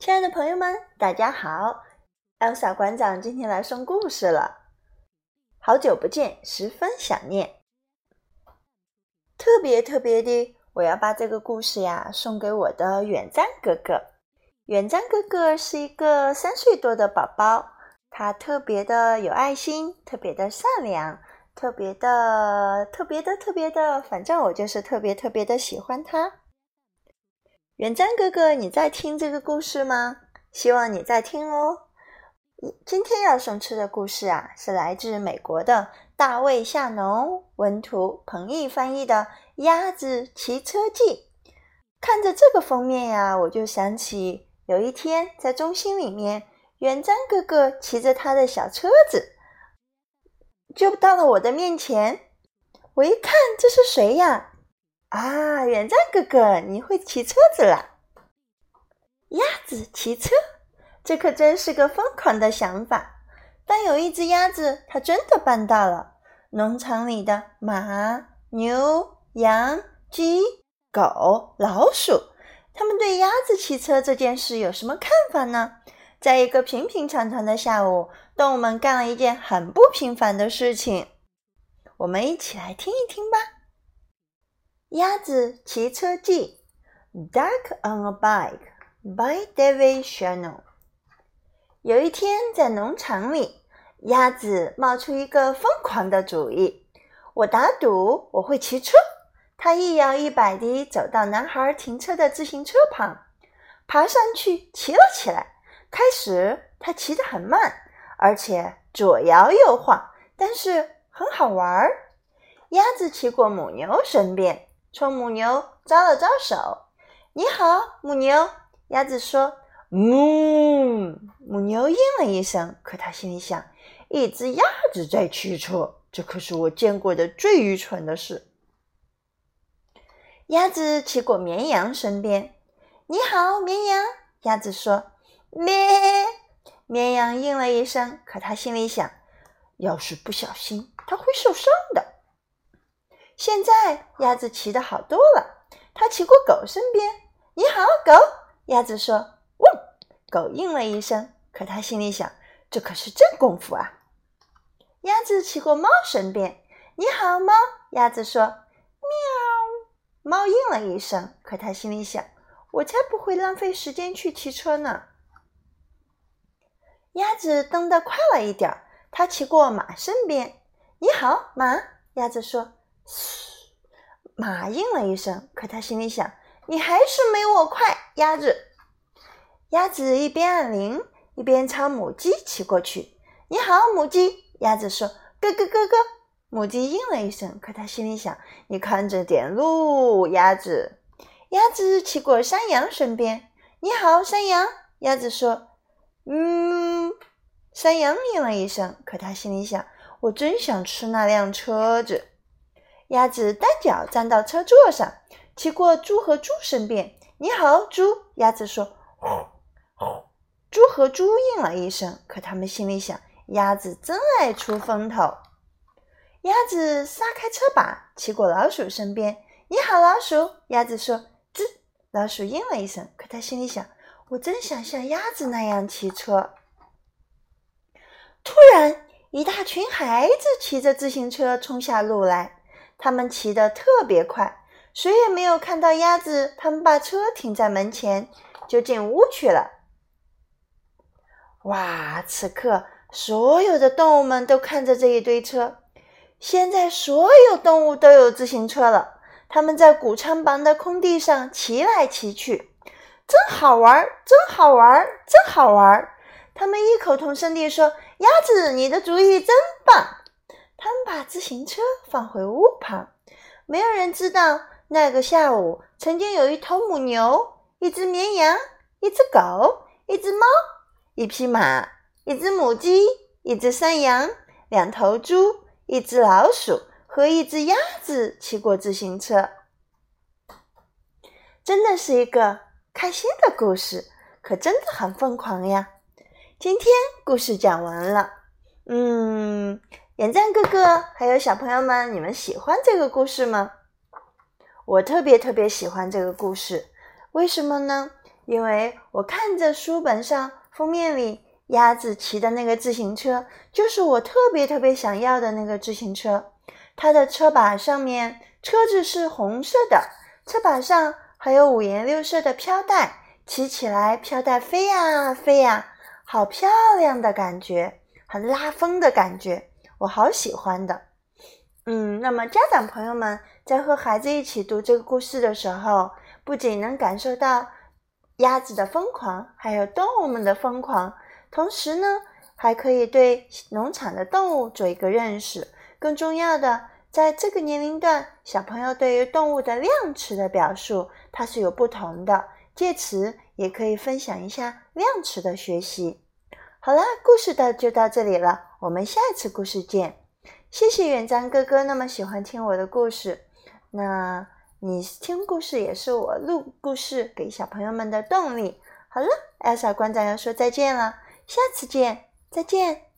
亲爱的朋友们，大家好！Elsa 馆长今天来送故事了。好久不见，十分想念。特别特别的，我要把这个故事呀送给我的远战哥哥。远战哥哥是一个三岁多的宝宝，他特别的有爱心，特别的善良，特别的特别的特别的，反正我就是特别特别的喜欢他。远瞻哥哥，你在听这个故事吗？希望你在听哦。今天要送出的故事啊，是来自美国的大卫·夏农，文图彭毅翻译的《鸭子骑车记》。看着这个封面呀，我就想起有一天在中心里面，远瞻哥哥骑着他的小车子，就到了我的面前。我一看，这是谁呀？啊，远战哥哥，你会骑车子了？鸭子骑车，这可真是个疯狂的想法。但有一只鸭子，它真的办到了。农场里的马、牛、羊、鸡、狗、老鼠，他们对鸭子骑车这件事有什么看法呢？在一个平平常常的下午，动物们干了一件很不平凡的事情。我们一起来听一听吧。鸭子骑车记，Duck on a Bike by David Shannon。有一天，在农场里，鸭子冒出一个疯狂的主意：“我打赌我会骑车。”它一摇一摆地走到男孩停车的自行车旁，爬上去骑了起来。开始，它骑得很慢，而且左摇右晃，但是很好玩儿。鸭子骑过母牛身边。冲母牛招了招手，“你好，母牛。”鸭子说，“嗯。”母牛应了一声，可他心里想：“一只鸭子在骑车，这可是我见过的最愚蠢的事。”鸭子骑过绵羊身边，“你好，绵羊。”鸭子说，“咩。”绵羊应了一声，可他心里想：“要是不小心，它会受伤的。”现在鸭子骑的好多了。它骑过狗身边，“你好，狗。”鸭子说，“汪。”狗应了一声，可它心里想：“这可是真功夫啊。”鸭子骑过猫身边，“你好，猫。”鸭子说，“喵。”猫应了一声，可它心里想：“我才不会浪费时间去骑车呢。”鸭子蹬得快了一点，它骑过马身边，“你好，马。”鸭子说。嘶，马应了一声，可他心里想：“你还是没我快，鸭子。”鸭子一边按铃，一边朝母鸡骑过去。“你好，母鸡。”鸭子说，“咯咯咯咯。”母鸡应了一声，可他心里想：“你看着点路，鸭子。”鸭子骑过山羊身边。“你好，山羊。”鸭子说，“嗯。”山羊应了一声，可他心里想：“我真想吃那辆车子。”鸭子单脚站到车座上，骑过猪和猪身边。“你好，猪。”鸭子说。“猪和猪应了一声，可他们心里想：鸭子真爱出风头。”鸭子撒开车把，骑过老鼠身边。“你好，老鼠。”鸭子说。“吱。”老鼠应了一声，可他心里想：我真想像鸭子那样骑车。突然，一大群孩子骑着自行车冲下路来。他们骑得特别快，谁也没有看到鸭子。他们把车停在门前，就进屋去了。哇！此刻，所有的动物们都看着这一堆车。现在，所有动物都有自行车了。他们在谷仓旁的空地上骑来骑去，真好玩，真好玩，真好玩！他们异口同声地说：“鸭子，你的主意真棒！”他们把自行车放回屋旁。没有人知道，那个下午曾经有一头母牛、一只绵羊、一只狗、一只猫、一匹马、一只母鸡、一只山羊、两头猪、一只老鼠和一只鸭子骑过自行车。真的是一个开心的故事，可真的很疯狂呀！今天故事讲完了，嗯。点赞哥哥，还有小朋友们，你们喜欢这个故事吗？我特别特别喜欢这个故事，为什么呢？因为我看着书本上封面里鸭子骑的那个自行车，就是我特别特别想要的那个自行车。它的车把上面，车子是红色的，车把上还有五颜六色的飘带，骑起来飘带飞呀飞呀，好漂亮的感觉，很拉风的感觉，我好喜欢的。嗯，那么家长朋友们在和孩子一起读这个故事的时候，不仅能感受到。鸭子的疯狂，还有动物们的疯狂，同时呢，还可以对农场的动物做一个认识。更重要的，在这个年龄段，小朋友对于动物的量词的表述，它是有不同的。借此也可以分享一下量词的学习。好啦，故事的就到这里了，我们下一次故事见。谢谢远章哥哥那么喜欢听我的故事，那。你听故事也是我录故事给小朋友们的动力。好了，艾莎馆长要说再见了，下次见，再见。